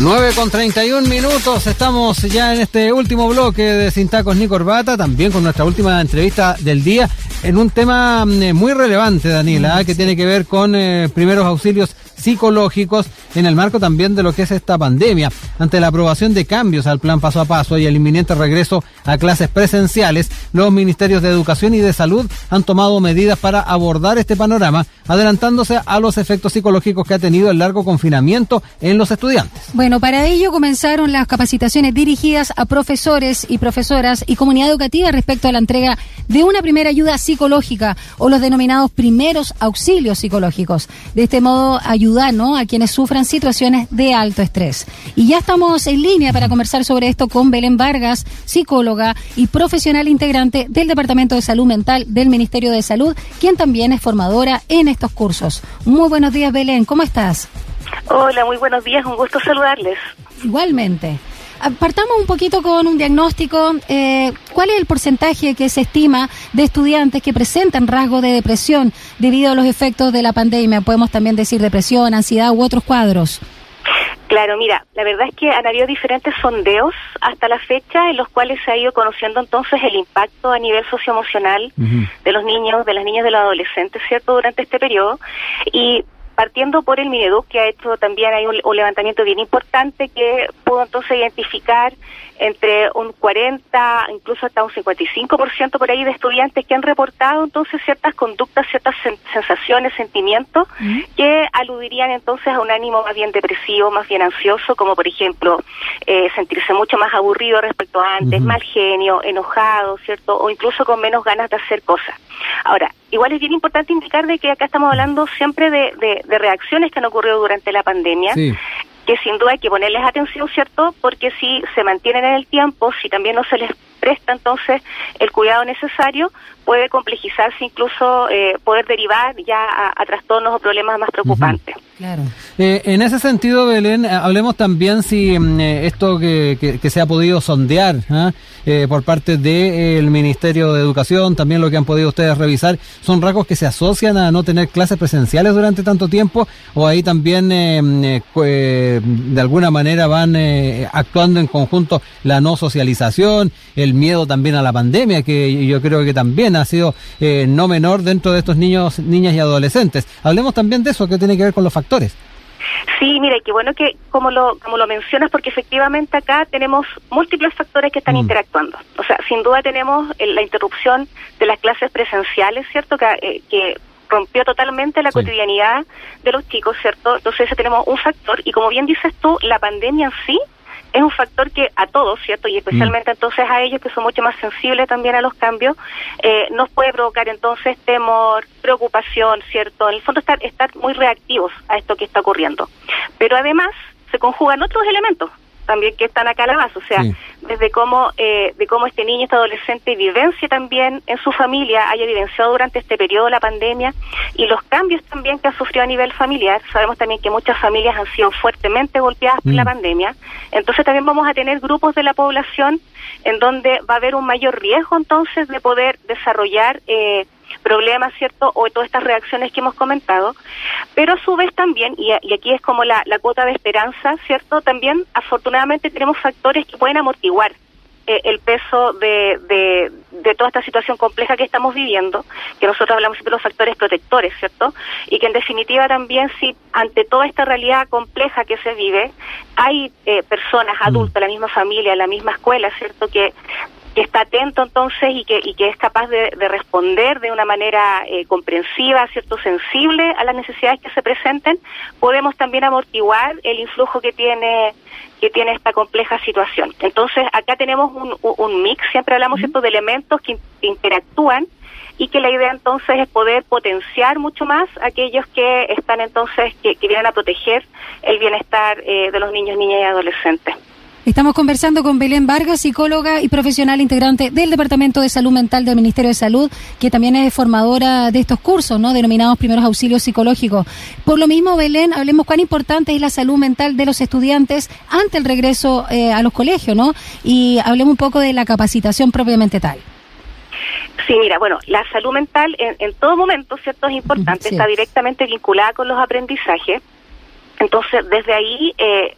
9 con 31 minutos, estamos ya en este último bloque de Sin Tacos ni Corbata, también con nuestra última entrevista del día, en un tema mm, muy relevante, Daniela, ¿eh? que tiene que ver con eh, primeros auxilios psicológicos en el marco también de lo que es esta pandemia. Ante la aprobación de cambios al plan paso a paso y el inminente regreso a clases presenciales, los ministerios de Educación y de Salud han tomado medidas para abordar este panorama, adelantándose a los efectos psicológicos que ha tenido el largo confinamiento en los estudiantes. Bueno, para ello comenzaron las capacitaciones dirigidas a profesores y profesoras y comunidad educativa respecto a la entrega de una primera ayuda psicológica o los denominados primeros auxilios psicológicos. De este modo, ayudar ¿no? a quienes sufran situaciones de alto estrés. Y ya estamos en línea para conversar sobre esto con Belén Vargas, psicóloga y profesional integrante del Departamento de Salud Mental del Ministerio de Salud, quien también es formadora en estos cursos. Muy buenos días, Belén, ¿cómo estás? Hola, muy buenos días, un gusto saludarles. Igualmente. Partamos un poquito con un diagnóstico. Eh, ¿Cuál es el porcentaje que se estima de estudiantes que presentan rasgos de depresión debido a los efectos de la pandemia? Podemos también decir depresión, ansiedad u otros cuadros. Claro, mira, la verdad es que han habido diferentes sondeos hasta la fecha en los cuales se ha ido conociendo entonces el impacto a nivel socioemocional de los niños, de las niñas, de los adolescentes, ¿cierto?, durante este periodo. Y partiendo por el Mineduc, que ha hecho también hay un, levantamiento bien importante que pudo entonces identificar entre un 40, incluso hasta un 55% por ahí de estudiantes que han reportado entonces ciertas conductas, ciertas sensaciones, sentimientos que aludirían entonces a un ánimo más bien depresivo, más bien ansioso, como por ejemplo eh, sentirse mucho más aburrido respecto a antes, mal genio, enojado, ¿cierto? O incluso con menos ganas de hacer cosas. Ahora, igual es bien importante indicar de que acá estamos hablando siempre de, de, reacciones que han ocurrido durante la pandemia. Que sin duda hay que ponerles atención, ¿cierto? Porque si se mantienen en el tiempo, si también no se les presta entonces el cuidado necesario, puede complejizarse, incluso eh, poder derivar ya a, trastornos o problemas más preocupantes. Claro. Eh, en ese sentido, Belén, eh, hablemos también si mm, esto que, se ha podido sondear ¿ah? por parte del Ministerio de Educación, también lo que han podido ustedes revisar, son rasgos que se asocian a no tener clases presenciales durante tanto tiempo, o ahí también de alguna manera van actuando en conjunto la no socialización, el miedo también a la pandemia, que yo creo que también ha sido eh, no menor dentro de estos niños, niñas y adolescentes. Hablemos también de eso, que tiene que ver con los factores. Sí, mira, qué bueno que como lo, como lo mencionas, porque efectivamente acá tenemos múltiples factores que están mm. interactuando. O sea, sin duda tenemos eh, la interrupción de las clases presenciales, ¿cierto? Que, eh, que rompió totalmente la cotidianidad de los chicos, ¿cierto? Entonces tenemos un factor y como bien dices tú, la pandemia en sí es un factor que a todos, ¿cierto? Y especialmente mm. entonces a ellos que son mucho más sensibles también a los cambios, eh, nos puede provocar entonces temor, preocupación, ¿cierto? En el fondo estar, estar muy reactivos a esto que está ocurriendo. Pero además se conjugan otros elementos también que están acá a la base, o sea, desde cómo, eh, de cómo este niño, este adolescente vivencia también en su familia, haya vivenciado durante este periodo la pandemia y los cambios también que ha sufrido a nivel familiar. Sabemos también que muchas familias han sido fuertemente golpeadas por la mm. pandemia, entonces también vamos a tener grupos de la población en donde va a haber un mayor riesgo entonces de poder desarrollar eh, problemas, ¿cierto? O todas estas reacciones que hemos comentado, pero a su vez también, y, aquí es como la, cuota de esperanza, ¿cierto? También afortunadamente tenemos factores que pueden amortiguar eh, el peso de, de, toda esta situación compleja que estamos viviendo, que nosotros hablamos siempre de los factores protectores, ¿cierto? Y que en definitiva también si ante toda esta realidad compleja que se vive, hay eh, personas mm. adultas, la misma familia, la misma escuela, ¿cierto? Que que está atento entonces y que, y que es capaz de, responder de una manera eh, comprensiva, cierto, sensible a las necesidades que se presenten, podemos también amortiguar el influjo que tiene que tiene esta compleja situación. Entonces, acá tenemos un, un mix, siempre hablamos cierto, de elementos que, interactúan y que la idea entonces es poder potenciar mucho más aquellos que están entonces, que, que vienen a proteger el bienestar eh, de los niños, niñas y adolescentes. Estamos conversando con Belén Vargas, psicóloga y profesional integrante del Departamento de Salud Mental del Ministerio de Salud, que también es formadora de estos cursos, ¿no? Denominados primeros auxilios psicológicos. Por lo mismo, Belén, hablemos cuán importante es la salud mental de los estudiantes ante el regreso eh, a los colegios, ¿no? Y hablemos un poco de la capacitación propiamente tal. Sí, mira, bueno, la salud mental en, todo momento, ¿cierto? Es importante, está directamente vinculada con los aprendizajes. Entonces, desde ahí, eh,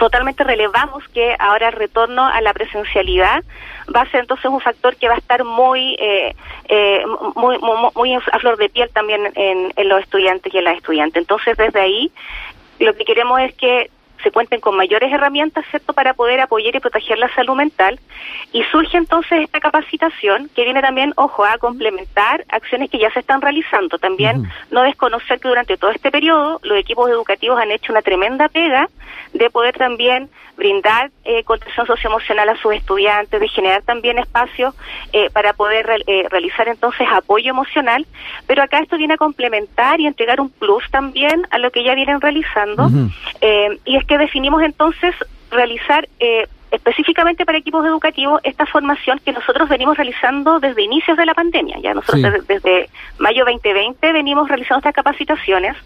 totalmente relevamos que ahora el retorno a la presencialidad va a ser entonces un factor que va a estar muy, eh, eh, muy, muy, a flor de piel también en, en los estudiantes y en las estudiantes. Entonces, desde ahí, lo que queremos es que se cuenten con mayores herramientas, ¿cierto?, para poder apoyar y proteger la salud mental. Y surge entonces esta capacitación que viene también, ojo, a complementar acciones que ya se están realizando. También no desconocer que durante todo este periodo los equipos educativos han hecho una tremenda pega de poder también brindar eh, contención socioemocional a sus estudiantes, de generar también espacios eh, para poder eh, realizar entonces apoyo emocional, pero acá esto viene a complementar y entregar un plus también a lo que ya vienen realizando, eh, y es que definimos entonces realizar específicamente para equipos educativos esta formación que nosotros venimos realizando desde inicios de la pandemia. Ya nosotros desde, mayo 2020 venimos realizando estas capacitaciones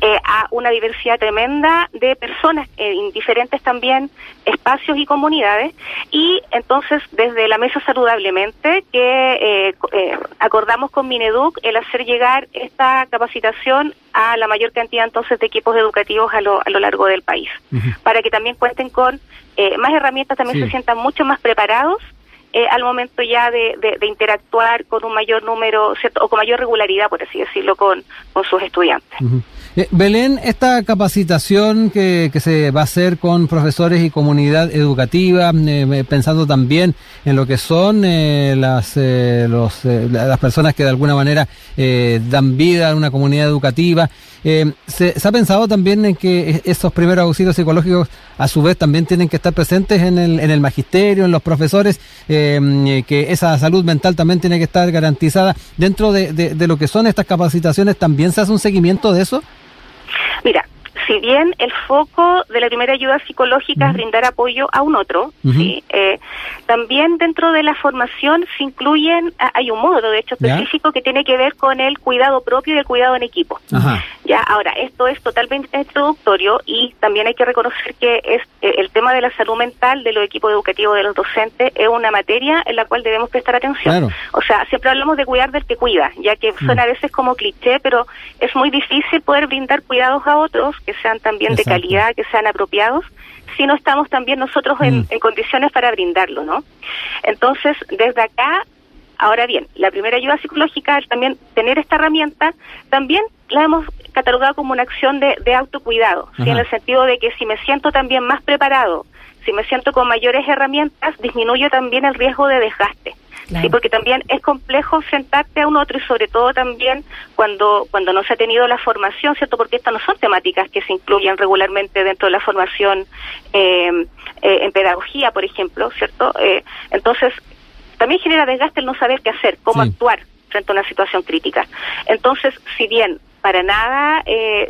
eh, a una diversidad tremenda de personas eh, en diferentes también espacios y comunidades y entonces desde la mesa saludablemente que eh, acordamos con Mineduc el hacer llegar esta capacitación a la mayor cantidad entonces de equipos educativos a lo, a lo largo del país. Para que también cuenten con eh, más herramientas también se sientan mucho más preparados eh, al momento ya de, de, interactuar con un mayor número o con mayor regularidad, por así decirlo, con, con sus estudiantes. Belén, esta capacitación que, que, se va a hacer con profesores y comunidad educativa, pensando también en lo que son las, los, las personas que de alguna manera dan vida a una comunidad educativa, eh, se, ha pensado también en que esos primeros auxilios psicológicos a su vez también tienen que estar presentes en el, en el magisterio, en los profesores, eh, que esa salud mental también tiene que estar garantizada. Dentro de, de lo que son estas capacitaciones, ¿también se hace un seguimiento de eso? Mira, si bien el foco de la primera ayuda psicológica es brindar apoyo a un otro, ¿sí? eh, también dentro de la formación se incluyen, ah, hay un módulo de hecho específico que tiene que ver con el cuidado propio y el cuidado en equipo. Ya, ahora, esto es totalmente introductorio y también hay que reconocer que es eh, el tema de la salud mental de los equipos educativos de los docentes es una materia en la cual debemos prestar atención. O sea, siempre hablamos de cuidar del que cuida, ya que suena a veces como cliché, pero es muy difícil poder brindar cuidados a otros que sean también de calidad, que sean apropiados, si no estamos también nosotros en, mm. en condiciones para brindarlo, ¿no? Entonces, desde acá Ahora bien, la primera ayuda psicológica, también tener esta herramienta, también la hemos catalogado como una acción de, de autocuidado, en el sentido de que si me siento también más preparado, si me siento con mayores herramientas, disminuyo también el riesgo de desgaste. Sí, porque también es complejo enfrentarte a un otro y sobre todo también cuando cuando no se ha tenido la formación, ¿cierto? Porque estas no son temáticas que se incluyen regularmente dentro de la formación eh, eh, en pedagogía, por ejemplo, ¿cierto? Eh, entonces, también genera desgaste el no saber qué hacer, cómo actuar frente a una situación crítica. Entonces, si bien para nada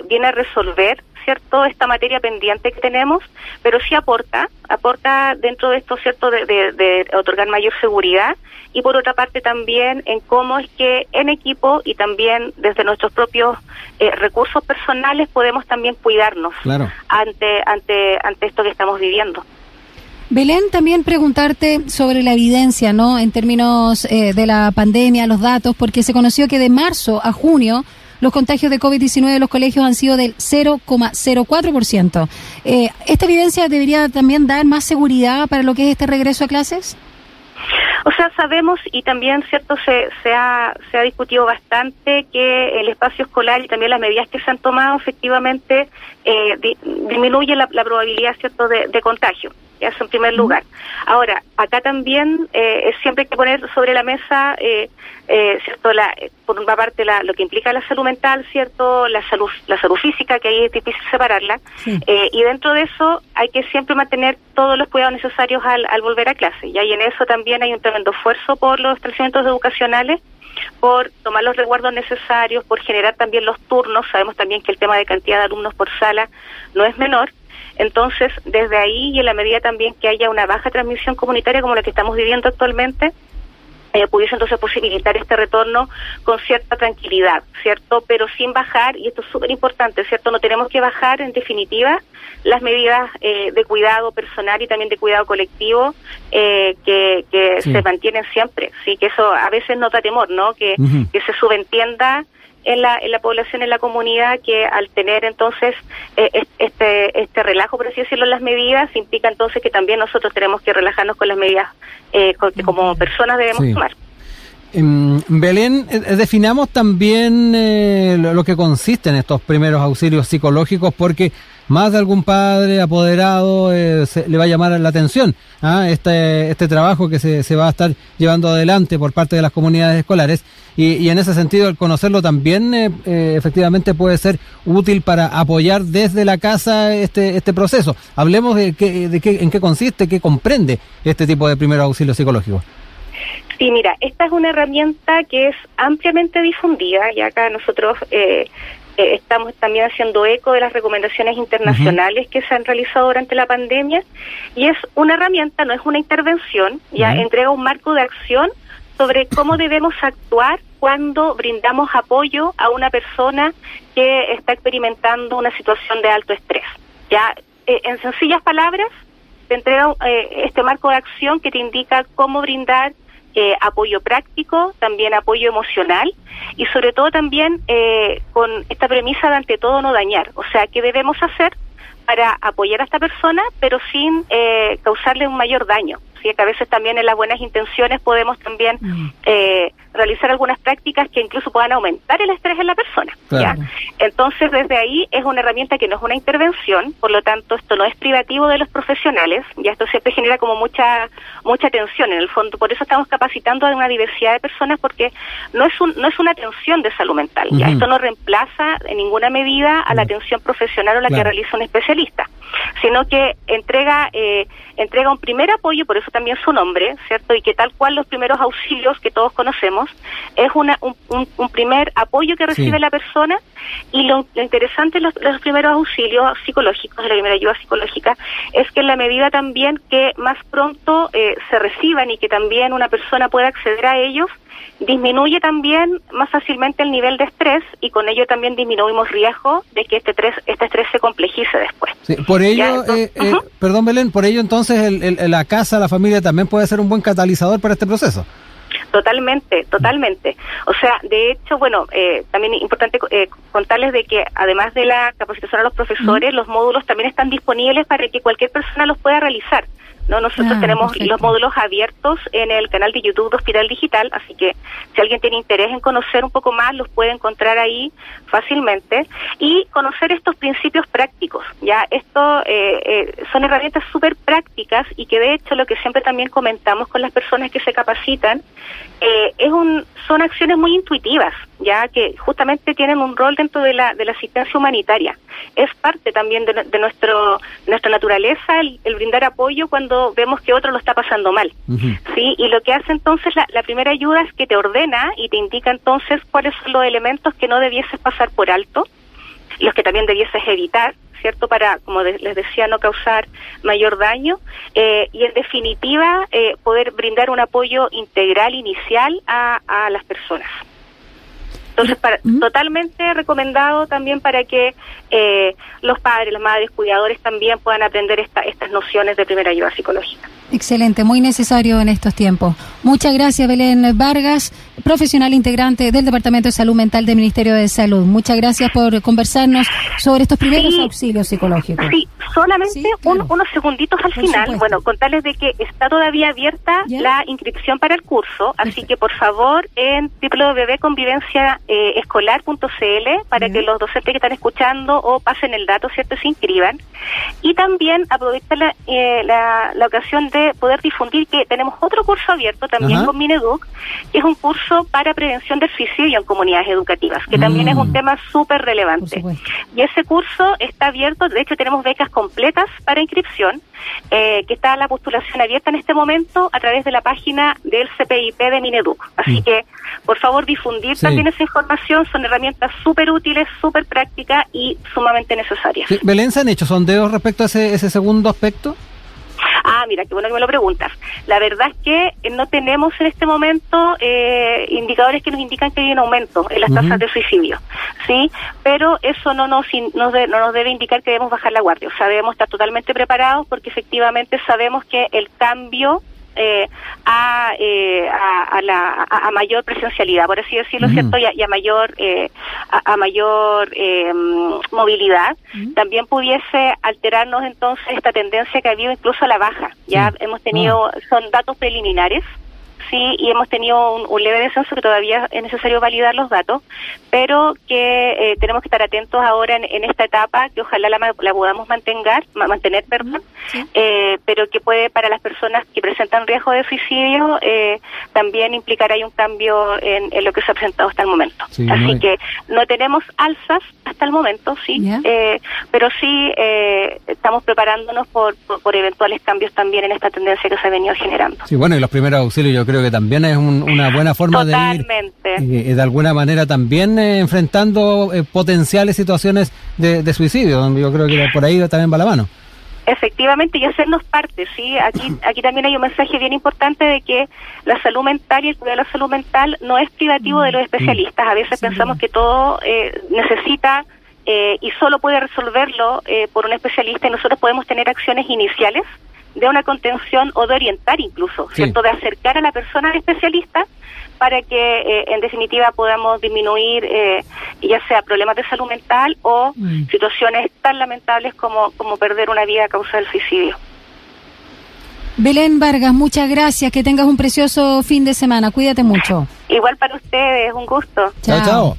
viene a resolver ¿cierto?, esta materia pendiente que tenemos, pero sí aporta, aporta dentro de esto, ¿cierto?, de, de, otorgar mayor seguridad y por otra parte también en cómo es que en equipo y también desde nuestros propios eh, recursos personales podemos también cuidarnos ante, ante, ante esto que estamos viviendo. Belén, también preguntarte sobre la evidencia, ¿no? En términos eh, de la pandemia, los datos, porque se conoció que de marzo a junio los contagios de COVID-19 en los colegios han sido del 0,04%. Eh, ¿Esta evidencia debería también dar más seguridad para lo que es este regreso a clases? O sea, sabemos y también, cierto, se, se, ha, se ha discutido bastante que el espacio escolar y también las medidas que se han tomado efectivamente eh, disminuye la, probabilidad, cierto, de contagio. Eso en primer lugar. Ahora, acá también eh, siempre hay que poner sobre la mesa, eh, eh, cierto, la, por una parte la, lo que implica la salud mental, cierto, la salud, la salud física, que ahí es difícil separarla, y dentro de eso hay que siempre mantener todos los cuidados necesarios al, al volver a clase. Y ahí en eso también hay un tremendo esfuerzo por los establecimientos educacionales por tomar los resguardos necesarios, por generar también los turnos. Sabemos también que el tema de cantidad de alumnos por sala no es menor. Entonces, desde ahí y en la medida también que haya una baja transmisión comunitaria como la que estamos viviendo actualmente, eh, pudiese entonces posibilitar este retorno con cierta tranquilidad, ¿cierto? Pero sin bajar, y esto es súper importante, ¿cierto? No tenemos que bajar, en definitiva, las medidas eh, de cuidado personal y también de cuidado colectivo eh, que, que se mantienen siempre, ¿sí? Que eso a veces nos da temor, ¿no? Que, que se subentienda en la, en la población, en la comunidad, que al tener entonces eh, este, este relajo, por así decirlo, en las medidas, implica entonces que también nosotros tenemos que relajarnos con las medidas eh, que como personas debemos tomar. Em, Belén, eh, definamos también lo que consiste en estos primeros auxilios psicológicos, porque más de algún padre apoderado eh, le va a llamar la atención a este, este trabajo que se, se, va a estar llevando adelante por parte de las comunidades escolares y, y en ese sentido el conocerlo también eh, eh, efectivamente puede ser útil para apoyar desde la casa este, este proceso. Hablemos de, qué, de qué, en qué consiste, qué comprende este tipo de primer auxilio psicológico. Sí, mira, esta es una herramienta que es ampliamente difundida y acá nosotros eh, eh, estamos también haciendo eco de las recomendaciones internacionales que se han realizado durante la pandemia y es una herramienta, no es una intervención, ya entrega un marco de acción sobre cómo debemos actuar cuando brindamos apoyo a una persona que está experimentando una situación de alto estrés. Ya, eh, en sencillas palabras, te entrega eh, este marco de acción que te indica cómo brindar eh, apoyo práctico, también apoyo emocional y sobre todo también eh, con esta premisa de ante todo no dañar. O sea, ¿qué debemos hacer para apoyar a esta persona pero sin eh, causarle un mayor daño? ¿Sí? Que a veces también en las buenas intenciones podemos también mm. eh, realizar algunas prácticas que incluso puedan aumentar el estrés en la persona. ¿ya? Entonces, desde ahí es una herramienta que no es una intervención, por lo tanto, esto no es privativo de los profesionales, ya esto siempre genera como mucha mucha tensión en el fondo, por eso estamos capacitando a una diversidad de personas porque no es un, no es una atención de salud mental, ya esto no reemplaza en ninguna medida a la atención profesional o la que realiza un especialista, sino que entrega eh, entrega un primer apoyo, por eso también su nombre, ¿cierto? Y que tal cual los primeros auxilios que todos conocemos, es una, un, un, primer apoyo que recibe la persona y lo, interesante de los, primeros auxilios psicológicos, de la primera ayuda psicológica, es que en la medida también que más pronto eh, se reciban y que también una persona pueda acceder a ellos, disminuye también más fácilmente el nivel de estrés y con ello también disminuimos riesgo de que este estrés, este estrés se complejice después. por ello, eh, eh, perdón Belén, por ello entonces el, la casa, la familia también puede ser un buen catalizador para este proceso. Totalmente, totalmente. O sea, de hecho, bueno, eh, también importante eh, contarles de que además de la capacitación a los profesores, los módulos también están disponibles para que cualquier persona los pueda realizar. No, nosotros ah, tenemos los módulos abiertos en el canal de YouTube de Hospital Digital, así que si alguien tiene interés en conocer un poco más, los puede encontrar ahí fácilmente. Y conocer estos principios prácticos. Ya, esto eh, eh, son herramientas súper prácticas y que de hecho lo que siempre también comentamos con las personas que se capacitan eh, es un son acciones muy intuitivas, ya que justamente tienen un rol dentro de la, de la asistencia humanitaria. Es parte también de, nuestro nuestra naturaleza el, brindar apoyo cuando vemos que otro lo está pasando mal. ¿sí? Y lo que hace entonces la, la, primera ayuda es que te ordena y te indica entonces cuáles son los elementos que no debieses pasar por alto, los que también debieses evitar, ¿cierto? Para, como les decía, no causar mayor daño eh, y, en definitiva, eh, poder brindar un apoyo integral inicial a, a las personas. Entonces, para, totalmente recomendado también para que eh, los padres, las madres, cuidadores también puedan aprender esta, estas nociones de primera ayuda psicológica. Excelente, muy necesario en estos tiempos. Muchas gracias, Belén Vargas, profesional integrante del Departamento de Salud Mental del Ministerio de Salud. Muchas gracias por conversarnos sobre estos primeros auxilios psicológicos. Sí, solamente unos segunditos al final. Bueno, contarles de que está todavía abierta la inscripción para el curso, así que por favor en www.convivenciaescolar.cl para que los docentes que están escuchando o pasen el dato, ¿cierto?, se inscriban. Y también aprovechar la, eh, la, la ocasión de poder difundir que tenemos otro curso abierto también con Mineduc, que es un curso para prevención del suicidio en comunidades educativas, que también es un mm. tema súper relevante. Y ese curso está abierto, de hecho tenemos becas completas para inscripción, eh, que está la postulación abierta en este momento a través de la página del CPIP de Mineduc. Así mm. que, por favor, difundir también esa información, son herramientas súper útiles, súper prácticas y sumamente necesarias. Belén, ¿se han hecho sondeos respecto a ese, ese segundo aspecto? Ah, mira, qué bueno que me lo preguntas. La verdad es que no tenemos en este momento eh, indicadores que nos indican que hay un aumento en las tasas de suicidio, ¿sí? Pero eso no nos, no nos debe indicar que debemos bajar la guardia. O sea, debemos estar totalmente preparados porque efectivamente sabemos que el cambio eh, a, eh, a, la, a, mayor presencialidad, por así decirlo, ¿cierto? Y a, mayor, eh, a, mayor eh, movilidad, también pudiese alterarnos entonces esta tendencia que ha habido incluso a la baja. Ya hemos tenido, ah. son datos preliminares, sí, y hemos tenido un, leve descenso que todavía es necesario validar los datos, pero que eh, tenemos que estar atentos ahora en, esta etapa, que ojalá la, podamos mantener, mantener perdón, eh, pero que puede para las personas que presentan riesgo de suicidio eh, también implicar ahí un cambio en, lo que se ha presentado hasta el momento. Así que no tenemos alzas hasta el momento, sí, pero sí estamos preparándonos por, por, eventuales cambios también en esta tendencia que se ha venido generando. Sí, bueno, y los primeros auxilios yo creo que también es una buena forma de ir eh, de alguna manera también eh, enfrentando eh, potenciales situaciones de, suicidio. Yo creo que por ahí también va la mano. Efectivamente, y hacernos parte, ¿sí? Aquí, aquí también hay un mensaje bien importante de que la salud mental y el cuidado de la salud mental no es privativo de los mm, especialistas. A veces pensamos que todo necesita y solo puede resolverlo por un especialista y nosotros podemos tener acciones iniciales de una contención o de orientar incluso, ¿cierto? De acercar a la persona al especialista para que eh, en definitiva podamos disminuir eh, ya sea problemas de salud mental o mm. situaciones tan lamentables como, como perder una vida a causa del suicidio. Belén Vargas, muchas gracias, que tengas un precioso fin de semana, cuídate mucho. Igual para ustedes, un gusto. chao. chao.